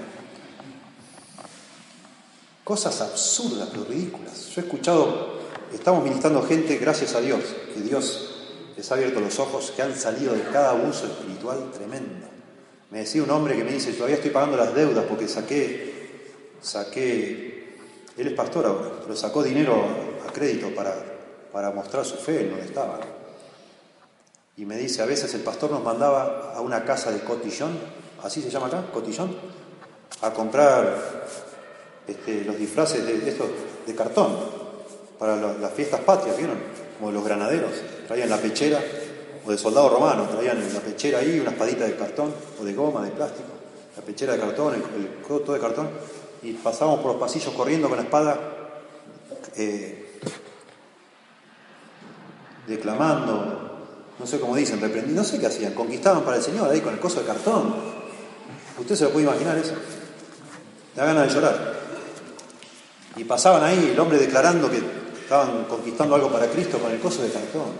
Cosas absurdas, pero ridículas. Yo he escuchado, estamos ministrando gente, gracias a Dios, que Dios les ha abierto los ojos, que han salido de cada abuso espiritual tremendo. Me decía un hombre que me dice, todavía estoy pagando las deudas porque saqué, saqué, él es pastor ahora, pero sacó dinero a crédito para, para mostrar su fe en donde estaba. Y me dice, a veces el pastor nos mandaba a una casa de cotillón, así se llama acá, cotillón, a comprar este, los disfraces de, estos de cartón para las fiestas patrias, ¿vieron? Como los granaderos, traían la pechera, o de soldado romano, traían la pechera ahí, una espadita de cartón, o de goma, de plástico, la pechera de cartón, el, el todo de cartón, y pasábamos por los pasillos corriendo con la espada, eh, declamando, no sé cómo dicen, reprendiendo, no sé qué hacían, conquistaban para el Señor ahí con el coso de cartón. ¿Usted se lo puede imaginar eso? Da ganas de llorar. Y pasaban ahí el hombre declarando que estaban conquistando algo para Cristo con el coso de cartón.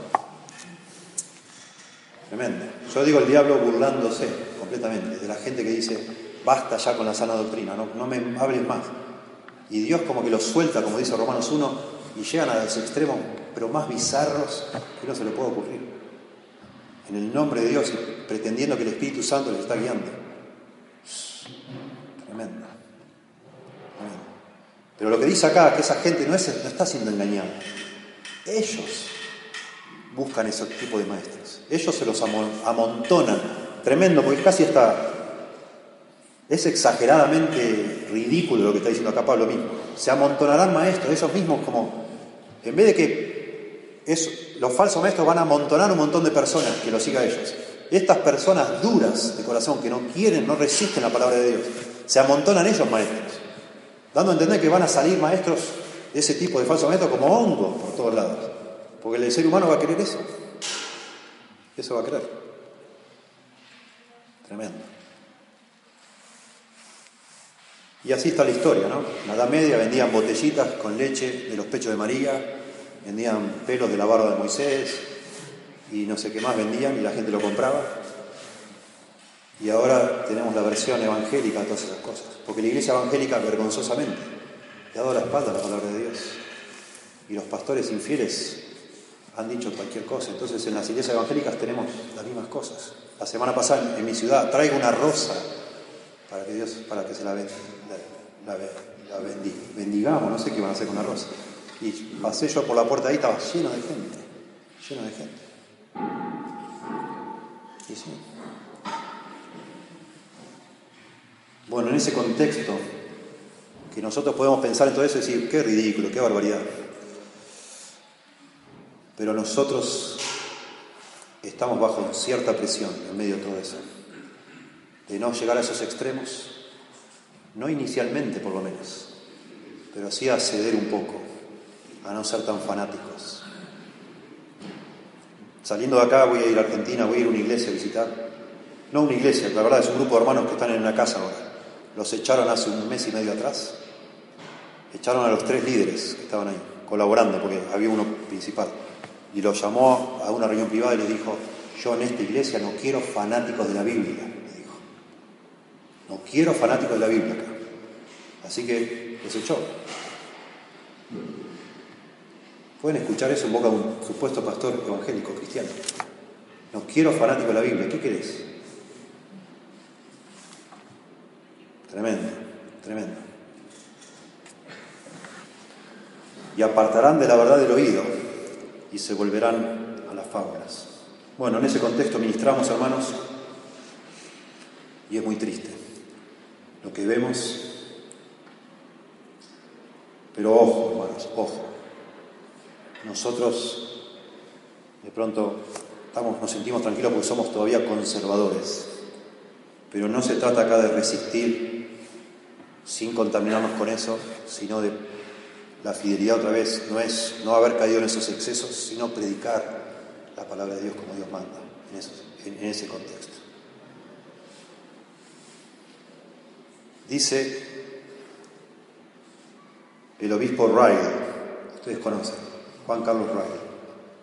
Tremendo. Yo digo el diablo burlándose completamente de la gente que dice, basta ya con la sana doctrina, no, no me hables más. Y Dios como que los suelta, como dice Romanos 1, y llegan a los extremos, pero más bizarros que no se le puede ocurrir. En el nombre de Dios, pretendiendo que el Espíritu Santo les está guiando. Tremendo. Pero lo que dice acá, que esa gente no, es, está siendo engañada. Ellos buscan ese tipo de maestros. Ellos se los amontonan. Tremendo, porque casi está... Es exageradamente ridículo lo que está diciendo acá Pablo mismo. Se amontonarán maestros, esos mismos como... En vez de que es, los falsos maestros van a amontonar un montón de personas que los siga ellos. Estas personas duras de corazón que no quieren, no resisten la palabra de Dios, se amontonan ellos maestros dando a entender que van a salir maestros de ese tipo de falsos maestros como hongos por todos lados. Porque el ser humano va a querer eso. Eso va a querer. Tremendo. Y así está la historia, ¿no? En la Edad Media vendían botellitas con leche de los pechos de María, vendían pelos de la barba de Moisés y no sé qué más vendían y la gente lo compraba. Y ahora tenemos la versión evangélica de todas esas cosas. Porque la iglesia evangélica vergonzosamente le ha dado la espalda a la palabra de Dios. Y los pastores infieles han dicho cualquier cosa. Entonces en las iglesias evangélicas tenemos las mismas cosas. La semana pasada en mi ciudad traigo una rosa para que Dios, para que se la, la, bendigamos, no sé qué van a hacer con la rosa. Y pasé yo por la puerta ahí, estaba lleno de gente, lleno de gente. Y sí, Bueno, en ese contexto, que nosotros podemos pensar en todo eso y decir, qué ridículo, qué barbaridad. Pero nosotros estamos bajo cierta presión en medio de todo eso, de no llegar a esos extremos, no inicialmente por lo menos, pero sí a ceder un poco, a no ser tan fanáticos. Saliendo de acá voy a ir a Argentina, voy a ir a una iglesia a visitar. No una iglesia, la verdad es un grupo de hermanos que están en una casa ahora. Los echaron hace un mes y medio atrás. Echaron a los tres líderes que estaban ahí, colaborando, porque había uno principal. Y los llamó a una reunión privada y les dijo, yo en esta iglesia no quiero fanáticos de la Biblia, le dijo. No quiero fanáticos de la Biblia acá. Así que los echó. Pueden escuchar eso en boca de un supuesto pastor evangélico cristiano. No quiero fanáticos de la Biblia. ¿Qué querés? Tremendo, tremendo. Y apartarán de la verdad del oído y se volverán a las fábulas. Bueno, en ese contexto ministramos, hermanos, y es muy triste lo que vemos. Pero ojo, hermanos, ojo. Nosotros de pronto estamos, nos sentimos tranquilos porque somos todavía conservadores. Pero no se trata acá de resistir sin contaminarnos con eso, sino de la fidelidad otra vez no es no haber caído en esos excesos, sino predicar la palabra de Dios como Dios manda en, en ese contexto. Dice el obispo Ryder, ustedes conocen, Juan Carlos Ryder,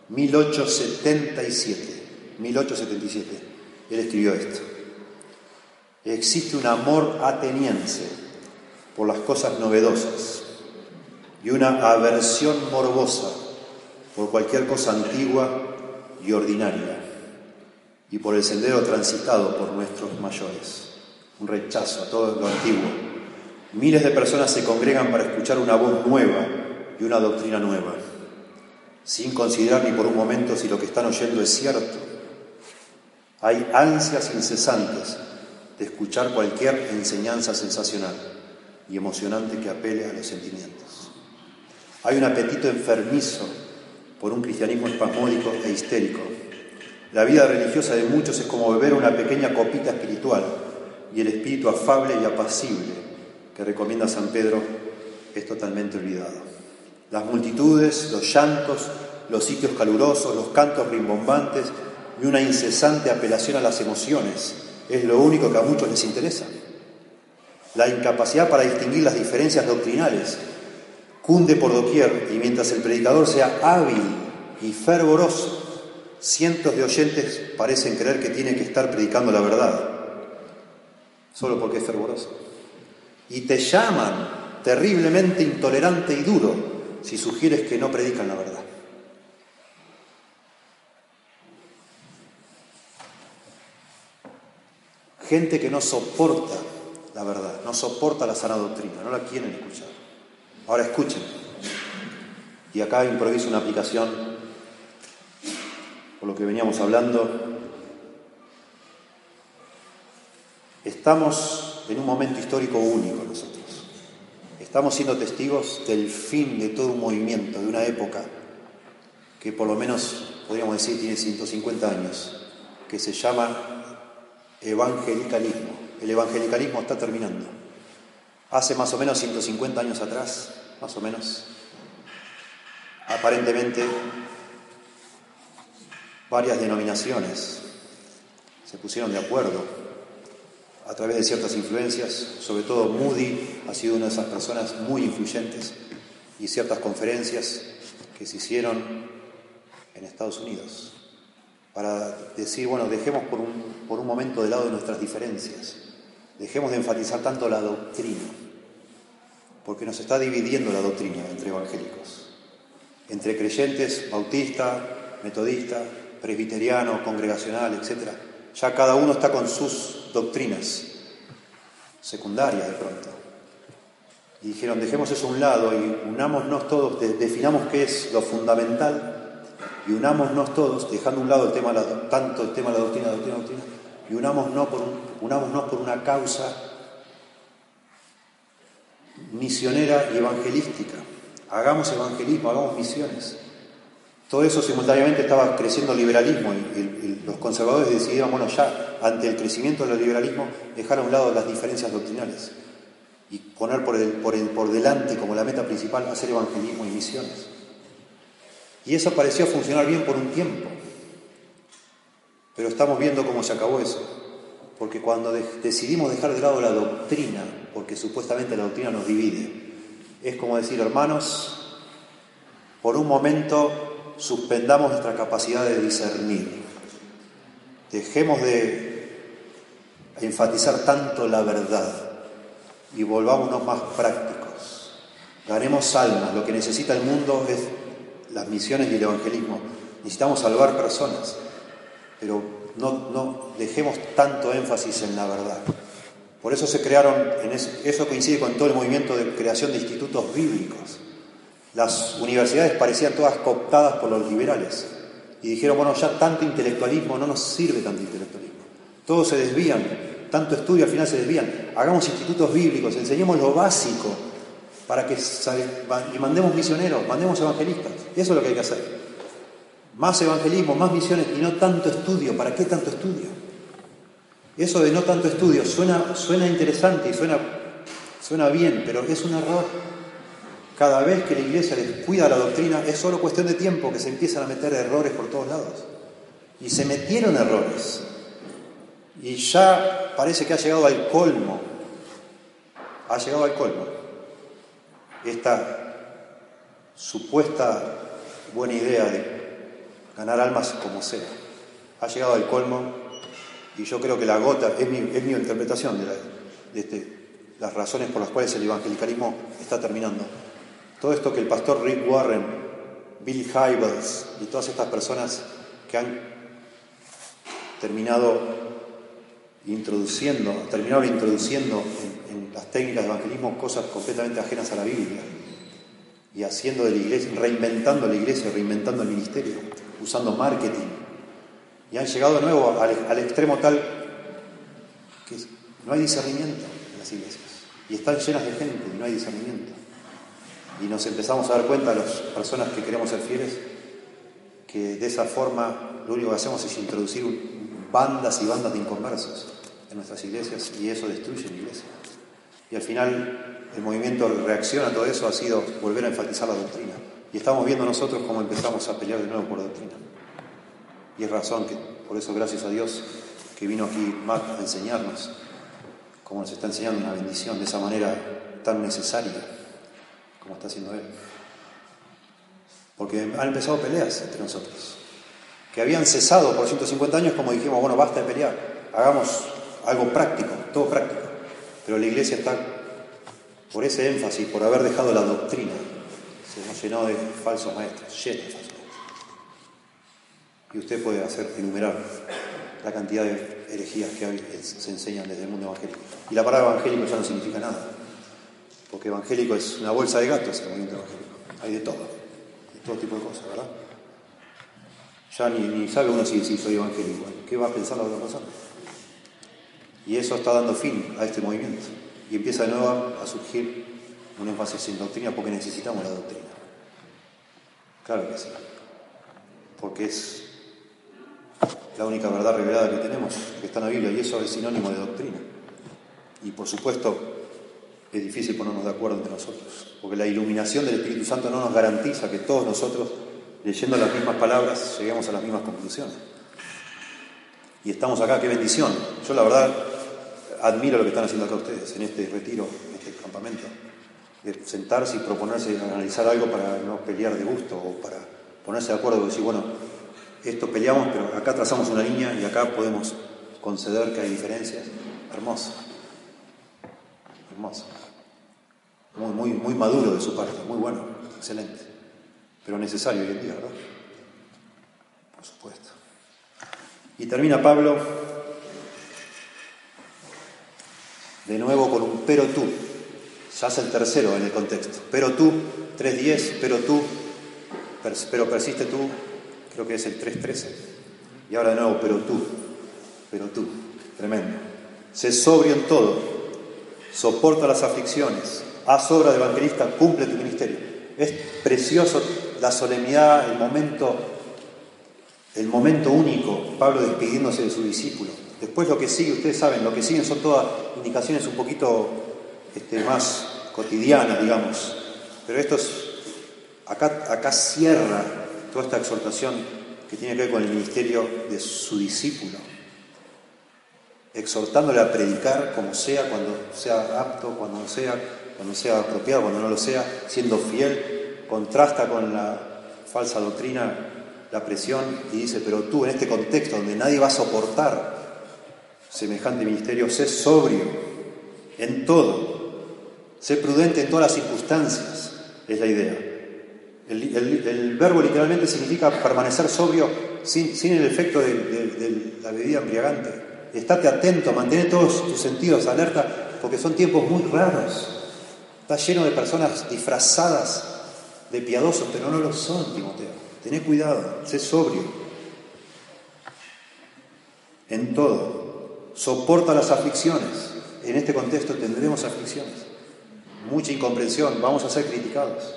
1877, 1877, él escribió esto. Existe un amor ateniense por las cosas novedosas. Y una aversión morbosa por cualquier cosa antigua y ordinaria. Y por el sendero transitado por nuestros mayores, un rechazo a todo lo antiguo. Miles de personas se congregan para escuchar una voz nueva y una doctrina nueva, sin considerar ni por un momento si lo que están oyendo es cierto. Hay ansias incesantes de escuchar cualquier enseñanza sensacional y emocionante que apele a los sentimientos. Hay un apetito enfermizo por un cristianismo espasmódico e histérico. La vida religiosa de muchos es como beber una pequeña copita espiritual y el espíritu afable y apacible que recomienda San Pedro es totalmente olvidado. Las multitudes, los llantos, los sitios calurosos, los cantos rimbombantes y una incesante apelación a las emociones es lo único que a muchos les interesa. La incapacidad para distinguir las diferencias doctrinales cunde por doquier y mientras el predicador sea hábil y fervoroso, cientos de oyentes parecen creer que tiene que estar predicando la verdad, solo porque es fervoroso. Y te llaman terriblemente intolerante y duro si sugieres que no predican la verdad. Gente que no soporta la verdad, no soporta la sana doctrina, no la quieren escuchar. Ahora escuchen. Y acá improviso una aplicación por lo que veníamos hablando. Estamos en un momento histórico único nosotros. Estamos siendo testigos del fin de todo un movimiento, de una época que por lo menos podríamos decir tiene 150 años, que se llama evangelicalismo. El evangelicalismo está terminando. Hace más o menos 150 años atrás, más o menos, aparentemente varias denominaciones se pusieron de acuerdo a través de ciertas influencias, sobre todo Moody ha sido una de esas personas muy influyentes y ciertas conferencias que se hicieron en Estados Unidos para decir, bueno, dejemos por un, por un momento de lado nuestras diferencias, dejemos de enfatizar tanto la doctrina, porque nos está dividiendo la doctrina entre evangélicos, entre creyentes, bautista, metodista, presbiteriano, congregacional, etc. Ya cada uno está con sus doctrinas secundarias de pronto. Y dijeron, dejemos eso a un lado y unámonos todos, definamos qué es lo fundamental y unámonos todos, dejando a un lado el tema, tanto el tema de la doctrina, doctrina, doctrina, y unámonos por, por una causa misionera y evangelística. Hagamos evangelismo, hagamos misiones. Todo eso simultáneamente estaba creciendo el liberalismo y, los conservadores decidieron, bueno, ya ante el crecimiento del liberalismo, dejar a un lado las diferencias doctrinales y poner por, el, por, el, por delante como la meta principal hacer evangelismo y misiones. Y eso pareció funcionar bien por un tiempo. Pero estamos viendo cómo se acabó eso. Porque cuando decidimos dejar de lado la doctrina, porque supuestamente la doctrina nos divide, es como decir, hermanos, por un momento suspendamos nuestra capacidad de discernir. Dejemos de enfatizar tanto la verdad y volvámonos más prácticos. Ganemos almas. Lo que necesita el mundo es las misiones y el evangelismo. Necesitamos salvar personas, pero no, no dejemos tanto énfasis en la verdad. Por eso se crearon, en eso, coincide con todo el movimiento de creación de institutos bíblicos. Las universidades parecían todas cooptadas por los liberales y dijeron, bueno, ya tanto intelectualismo no nos sirve tanto intelectualismo. Todos se desvían, tanto estudio al final se desvían. Hagamos institutos bíblicos, enseñemos lo básico para que y mandemos misioneros, mandemos evangelistas. Eso es lo que hay que hacer. Más evangelismo, más misiones y no tanto estudio. ¿Para qué tanto estudio? Eso de no tanto estudio suena, interesante y suena, suena bien, pero es un error. Cada vez que la iglesia descuida la doctrina, es solo cuestión de tiempo que se empiezan a meter errores por todos lados. Y se metieron errores. Y ya parece que ha llegado al colmo. Ha llegado al colmo. Esta supuesta buena idea de ganar almas como sea. Ha llegado al colmo y yo creo que la gota, es mi, interpretación de, este, las razones por las cuales el evangelicalismo está terminando. Todo esto que el pastor Rick Warren, Bill Hybels y todas estas personas que han terminado introduciendo, terminaron introduciendo en, en, las técnicas de evangelismo cosas completamente ajenas a la Biblia y haciendo de la iglesia, reinventando la iglesia, reinventando el ministerio, usando marketing. Y han llegado de nuevo al, extremo tal que no hay discernimiento en las iglesias. Y están llenas de gente y no hay discernimiento. Y nos empezamos a dar cuenta, las personas que queremos ser fieles, que de esa forma lo único que hacemos es introducir bandas y bandas de inconversos en nuestras iglesias y eso destruye la iglesia. Y al final el movimiento reacción a todo eso ha sido volver a enfatizar la doctrina. Y estamos viendo nosotros cómo empezamos a pelear de nuevo por doctrina. Y es razón que, por eso gracias a Dios, que vino aquí Matt a enseñarnos, como nos está enseñando una bendición de esa manera tan necesaria como está haciendo él. Porque han empezado peleas entre nosotros, que habían cesado por 150 años como dijimos, bueno, basta de pelear, hagamos algo práctico, todo práctico. Pero la iglesia está, por ese énfasis, por haber dejado la doctrina, llenó de falsos maestros, lleno de falsos maestros. Y usted puede hacer enumerar la cantidad de herejías que hoy se enseñan desde el mundo evangélico. Y la palabra evangélico ya no significa nada, porque evangélico es una bolsa de gatos el movimiento evangélico. Hay de todo, de todo tipo de cosas, ¿verdad? Ya ni, ni sabe uno si, si soy evangélico. ¿Qué va a pensar la otra persona? Y eso está dando fin a este movimiento. Y empieza de nuevo a surgir un énfasis en doctrina porque necesitamos la doctrina. Claro que sí. Porque es la única verdad revelada que tenemos, que está en la Biblia, y eso es sinónimo de doctrina. Y por supuesto, es difícil ponernos de acuerdo entre nosotros, porque la iluminación del Espíritu Santo no nos garantiza que todos nosotros, leyendo las mismas palabras, lleguemos a las mismas conclusiones. Y estamos acá, qué bendición. Yo la verdad admiro lo que están haciendo acá ustedes en este retiro, en este campamento, de sentarse y proponerse analizar algo para no pelear de gusto o para ponerse de acuerdo y decir, bueno, esto peleamos, pero acá trazamos una línea y acá podemos conceder que hay diferencias. Hermoso. Hermoso. Muy, muy, muy maduro de su parte, muy bueno, excelente. Pero necesario hoy en día, ¿verdad? Por supuesto. Y termina Pablo de nuevo con un pero tú. Ya es el tercero en el contexto. Pero tú, 3.10, pero tú, pero persiste tú, creo que es el 3.13. Y ahora de nuevo, pero tú, pero tú, tremendo. Sé sobrio en todo, soporta las aflicciones, haz obra de evangelista, cumple tu ministerio. Es precioso la solemnidad, el momento, el momento único, Pablo despidiéndose de su discípulo. Después lo que sigue, ustedes saben, lo que siguen son todas indicaciones un poquito este, más cotidianas, digamos. Pero esto es, acá, acá cierra toda esta exhortación que tiene que ver con el ministerio de su discípulo, exhortándole a predicar como sea, cuando sea apto, cuando sea, cuando sea apropiado, cuando no lo sea, siendo fiel, contrasta con la falsa doctrina, la presión, y dice, pero tú en este contexto donde nadie va a soportar semejante ministerio, sé sobrio en todo, sé prudente en todas las circunstancias, es la idea. El, verbo literalmente significa permanecer sobrio sin, el efecto de, de, de, la bebida embriagante. Estate atento, mantén todos tus sentidos alerta, porque son tiempos muy raros. Está lleno de personas disfrazadas de piadosos, pero no lo son, Timoteo. Tené cuidado, sé sobrio en todo. Soporta las aflicciones. En este contexto tendremos aflicciones. Mucha incomprensión, vamos a ser criticados.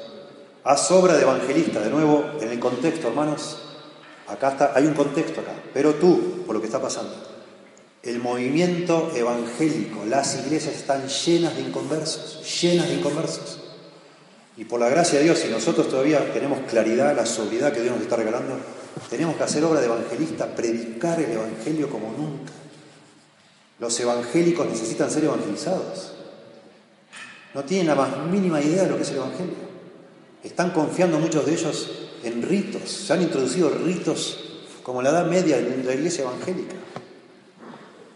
Haz obra de evangelista, de nuevo, en el contexto, hermanos. Acá está, hay un contexto acá, pero tú, por lo que está pasando. El movimiento evangélico, las iglesias están llenas de inconversos, llenas de inconversos. Y por la gracia de Dios, si nosotros todavía tenemos claridad, la sobriedad que Dios nos está regalando, tenemos que hacer obra de evangelista, predicar el Evangelio como nunca. Los evangélicos necesitan ser evangelizados. No tienen la más mínima idea de lo que es el Evangelio. Están confiando muchos de ellos en ritos. Se han introducido ritos como la Edad Media en la iglesia evangélica.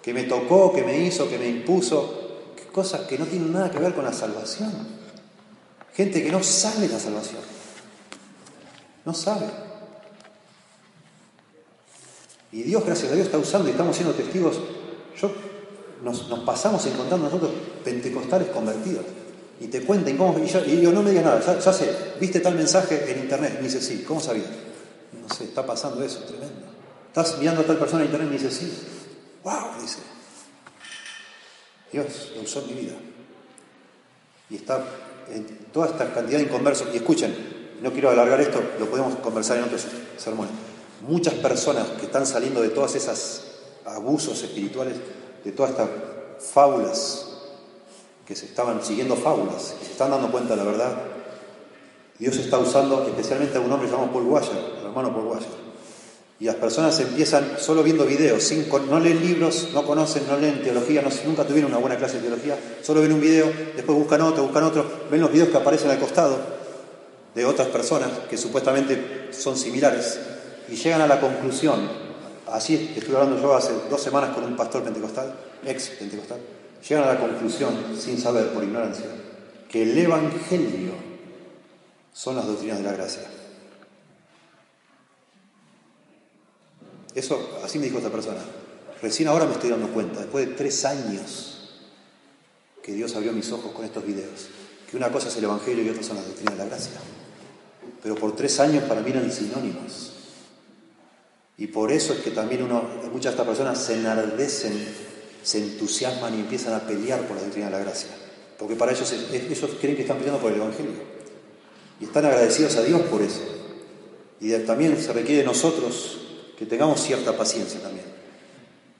Que me tocó, que me hizo, que me impuso. Cosas que no tienen nada que ver con la salvación. Gente que no sabe la salvación. No sabe. Y Dios, gracias a Dios, está usando y estamos siendo testigos. Yo nos, pasamos encontrando nosotros pentecostales convertidos. Y te cuenten cómo. Y yo, no me digas nada, ya, sé, viste tal mensaje en internet. Me dice, sí, ¿cómo sabía? No sé, está pasando eso, tremendo. Estás mirando a tal persona en internet y me dice, sí. ¡Wow! Dice. Dios lo usó en mi vida. Y está en toda esta cantidad de inconversos. Y escuchen, no quiero alargar esto, lo podemos conversar en otros sermones. Muchas personas que están saliendo de todas esas abusos espirituales, de todas estas fábulas que se estaban siguiendo fábulas, que se están dando cuenta de la verdad. Dios está usando especialmente a un hombre llamado Paul Washer, el hermano Paul Washer. Y las personas empiezan solo viendo videos, sin, no leen libros, no conocen, no leen teología, nunca tuvieron una buena clase de teología, solo ven un video, después buscan otro, buscan otro, ven los videos que aparecen al costado de otras personas que supuestamente son similares y llegan a la conclusión, así estuve hablando yo hace dos semanas con un pastor pentecostal, ex pentecostal, llegan a la conclusión, sin saber, por ignorancia, que el Evangelio son las doctrinas de la gracia. Eso, así me dijo esta persona. Recién ahora me estoy dando cuenta, después de tres años que Dios abrió mis ojos con estos videos, que una cosa es el Evangelio y otra son las doctrinas de la gracia. Pero por tres años para mí eran sinónimos. Y por eso es que también uno, muchas de estas personas se enardecen, se entusiasman y empiezan a pelear por la doctrina de la gracia. Porque para ellos, ellos creen que están peleando por el Evangelio. Y están agradecidos a Dios por eso. Y también se requiere de nosotros que tengamos cierta paciencia también.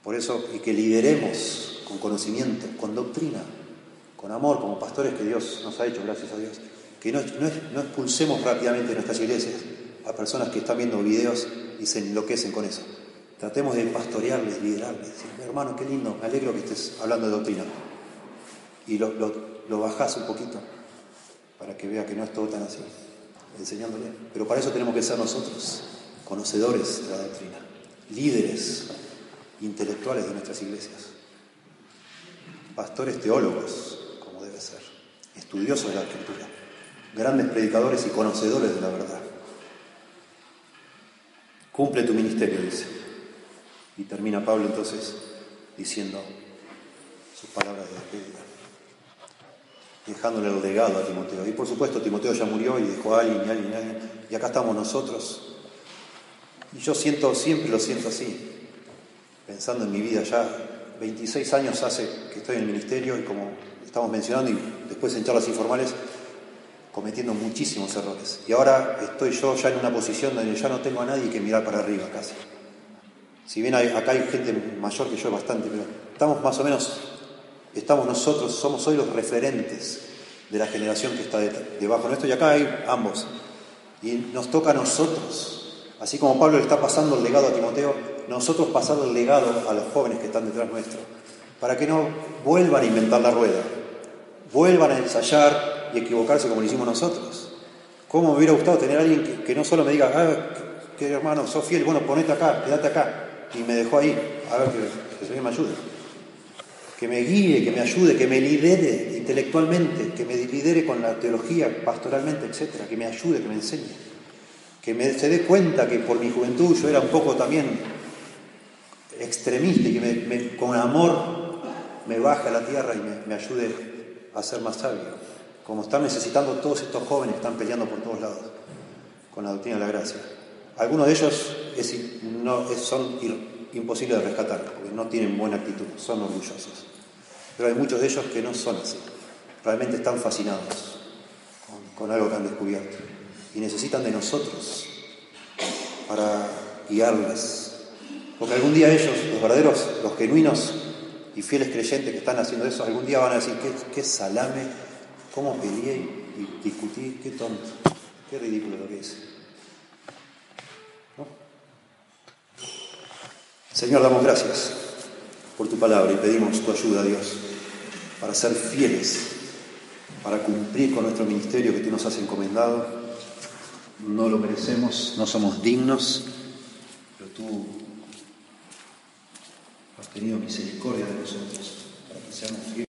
Por eso, y que lideremos con conocimiento, con doctrina, con amor, como pastores que Dios nos ha hecho, gracias a Dios. Que no, no expulsemos rápidamente nuestras iglesias a personas que están viendo videos y se enloquecen con eso. Tratemos de pastorearles, liderarles, decir, hermano, qué lindo, me alegro que estés hablando de doctrina. Y lo, lo, bajás un poquito para que vea que no es todo tan así, enseñándole. Pero para eso tenemos que ser nosotros, conocedores de la doctrina, líderes intelectuales de nuestras iglesias, pastores teólogos, como debe ser, estudiosos de la escritura, grandes predicadores y conocedores de la verdad. Cumple tu ministerio, dice. Y termina Pablo entonces diciendo sus palabras de despedida, dejándole el legado a Timoteo. Y por supuesto Timoteo ya murió y dejó a alguien y alguien y alguien. Y acá estamos nosotros. Y yo siento, siempre lo siento así, pensando en mi vida ya. 26 años hace que estoy en el ministerio y como estamos mencionando y después en charlas informales, cometiendo muchísimos errores. Y ahora estoy yo ya en una posición donde ya no tengo a nadie que mirar para arriba casi. Si bien acá hay gente mayor que yo bastante, pero estamos más o menos, estamos nosotros, somos hoy los referentes de la generación que está debajo nuestro y acá hay ambos. Y nos toca a nosotros, así como Pablo le está pasando el legado a Timoteo, nosotros pasar el legado a los jóvenes que están detrás nuestro, para que no vuelvan a inventar la rueda, vuelvan a ensayar y equivocarse como lo hicimos nosotros. ¿Cómo me hubiera gustado tener alguien que, no solo me diga, ah, hermano, sos fiel, bueno, ponete acá, quédate acá, y me dejó ahí, a ver que, que Señor me ayude. Que me guíe, que me ayude, que me lidere intelectualmente, que me lidere con la teología, pastoralmente, etcétera, que me ayude, que me enseñe. Que me, se dé cuenta que por mi juventud yo era un poco también extremista y que con amor me baje a la tierra y me, me ayude a ser más sabio como están necesitando todos estos jóvenes que están peleando por todos lados con la doctrina de la gracia. Algunos de ellos no, son imposibles de rescatar, porque no tienen buena actitud, son orgullosos. Pero hay muchos de ellos que no son así, realmente están fascinados con, algo que han descubierto y necesitan de nosotros para guiarles. Porque algún día ellos, los verdaderos, los genuinos y fieles creyentes que están haciendo eso, algún día van a decir, qué, qué salame cómo peleé discutir, qué tonto, qué ridículo lo que es. Señor, damos gracias por tu palabra y pedimos tu ayuda, Dios, para ser fieles, para cumplir con nuestro ministerio que tú nos has encomendado. No lo merecemos, no somos dignos, pero tú has tenido misericordia de nosotros para que seamos fieles.